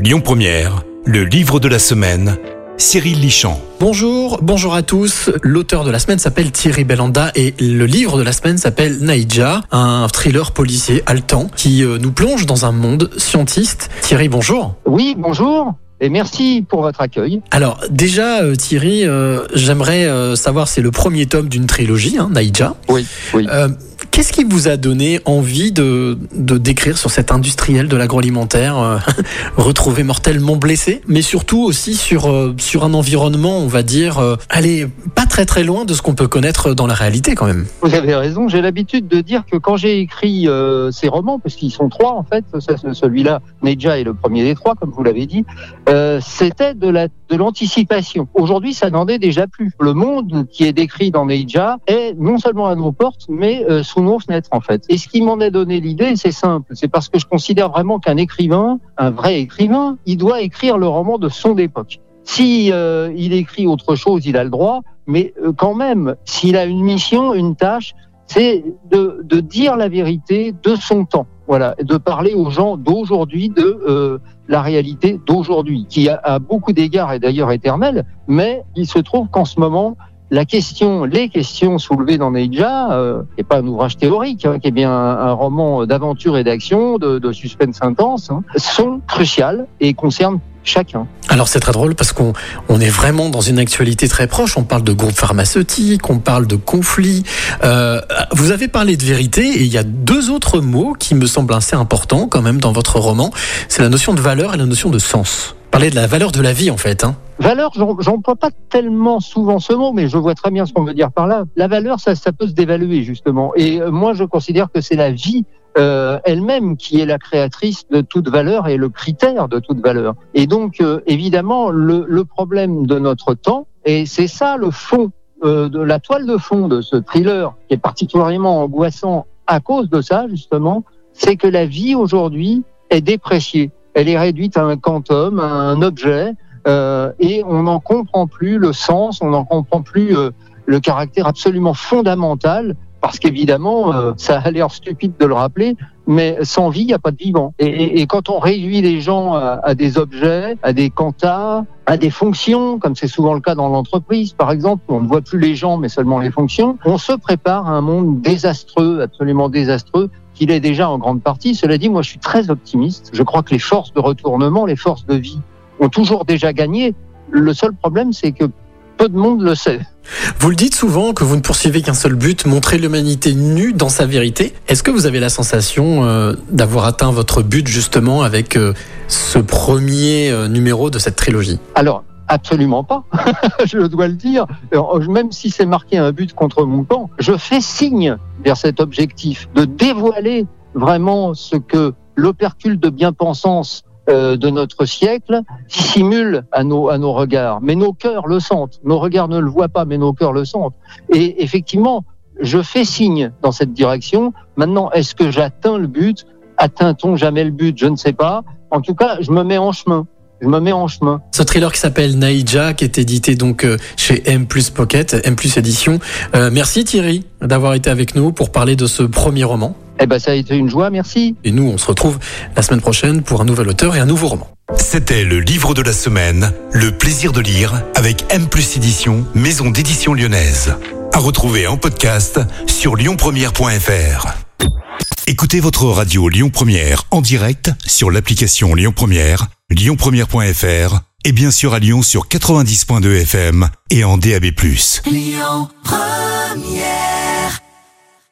Lyon Première, le livre de la semaine, Cyril Lichamp. Bonjour, bonjour à tous. L'auteur de la semaine s'appelle Thierry Bellanda et le livre de la semaine s'appelle Naïja, un thriller policier haletant qui euh, nous plonge dans un monde scientiste. Thierry, bonjour. Oui, bonjour. Et merci pour votre accueil. Alors déjà, euh, Thierry, euh, j'aimerais euh, savoir, c'est le premier tome d'une trilogie, hein, Naïja. Oui, oui. Qu'est-ce qui vous a donné envie de, de décrire sur cet industriel de l'agroalimentaire euh, retrouvé mortellement blessé, mais surtout aussi sur, euh, sur un environnement, on va dire, euh, allez, pas très très loin de ce qu'on peut connaître dans la réalité quand même. Vous avez raison. J'ai l'habitude de dire que quand j'ai écrit euh, ces romans, parce qu'ils sont trois en fait, celui-là, Neja est le premier des trois, comme vous l'avez dit, euh, c'était de l'anticipation. Aujourd'hui, ça n'en est déjà plus. Le monde qui est décrit dans Neja est non seulement à nos portes, mais euh, sous nos fenêtres en fait. Et ce qui m'en a donné l'idée, c'est simple. C'est parce que je considère vraiment qu'un écrivain, un vrai écrivain, il doit écrire le roman de son époque. Si euh, il écrit autre chose, il a le droit, mais euh, quand même, s'il a une mission, une tâche, c'est de, de dire la vérité de son temps. Voilà, de parler aux gens d'aujourd'hui de euh, la réalité d'aujourd'hui, qui a, à beaucoup d'égards est d'ailleurs éternelle, mais il se trouve qu'en ce moment, la question, les questions soulevées dans Neija, euh, n'est pas un ouvrage théorique, hein, qui est bien un, un roman d'aventure et d'action, de, de suspense intense, hein, sont cruciales et concernent chacun. Alors c'est très drôle parce qu'on on est vraiment dans une actualité très proche. On parle de groupes pharmaceutiques, on parle de conflits. Euh, vous avez parlé de vérité et il y a deux autres mots qui me semblent assez importants quand même dans votre roman. C'est la notion de valeur et la notion de sens. Parler de la valeur de la vie en fait. Hein. Valeur, j'emploie pas tellement souvent ce mot, mais je vois très bien ce qu'on veut dire par là. La valeur, ça, ça peut se dévaluer justement. Et euh, moi, je considère que c'est la vie euh, elle-même qui est la créatrice de toute valeur et le critère de toute valeur. Et donc, euh, évidemment, le, le problème de notre temps, et c'est ça le fond euh, de la toile de fond de ce thriller, qui est particulièrement angoissant à cause de ça justement, c'est que la vie aujourd'hui est dépréciée. Elle est réduite à un quantum, à un objet, euh, et on n'en comprend plus le sens, on n'en comprend plus euh, le caractère absolument fondamental, parce qu'évidemment, euh, ça a l'air stupide de le rappeler, mais sans vie, il n'y a pas de vivant. Et, quand on réduit les gens à, des objets, à des quantas, à des fonctions, comme c'est souvent le cas dans l'entreprise, par exemple, on ne voit plus les gens, mais seulement les fonctions, on se prépare à un monde désastreux, absolument désastreux, qu'il est déjà en grande partie. Cela dit, moi, je suis très optimiste. Je crois que les forces de retournement, les forces de vie, ont toujours déjà gagné. Le seul problème, c'est que peu de monde le sait. Vous le dites souvent que vous ne poursuivez qu'un seul but, montrer l'humanité nue dans sa vérité. Est-ce que vous avez la sensation euh, d'avoir atteint votre but justement avec euh, ce premier euh, numéro de cette trilogie? Alors, absolument pas. je dois le dire. Même si c'est marqué un but contre mon camp, je fais signe vers cet objectif de dévoiler vraiment ce que l'opercule de bien-pensance euh, de notre siècle dissimule à nos, à nos regards. Mais nos cœurs le sentent. Nos regards ne le voient pas, mais nos cœurs le sentent. Et effectivement, je fais signe dans cette direction. Maintenant, est-ce que j'atteins le but? Atteint-on jamais le but? Je ne sais pas. En tout cas, je me mets en chemin. Je me mets en chemin. Ce thriller qui s'appelle Naïja, qui est édité donc euh, chez M Plus Pocket, M Plus Édition. Euh, merci Thierry d'avoir été avec nous pour parler de ce premier roman. Eh ben, ça a été une joie, merci. Et nous, on se retrouve la semaine prochaine pour un nouvel auteur et un nouveau roman. C'était le livre de la semaine, Le plaisir de lire, avec M plus édition, maison d'édition lyonnaise. À retrouver en podcast sur lyonpremière.fr. Écoutez votre radio Lyon Première en direct sur l'application Lyon Première, lyonpremière.fr et bien sûr à Lyon sur 90.2 FM et en DAB+. Lyon Première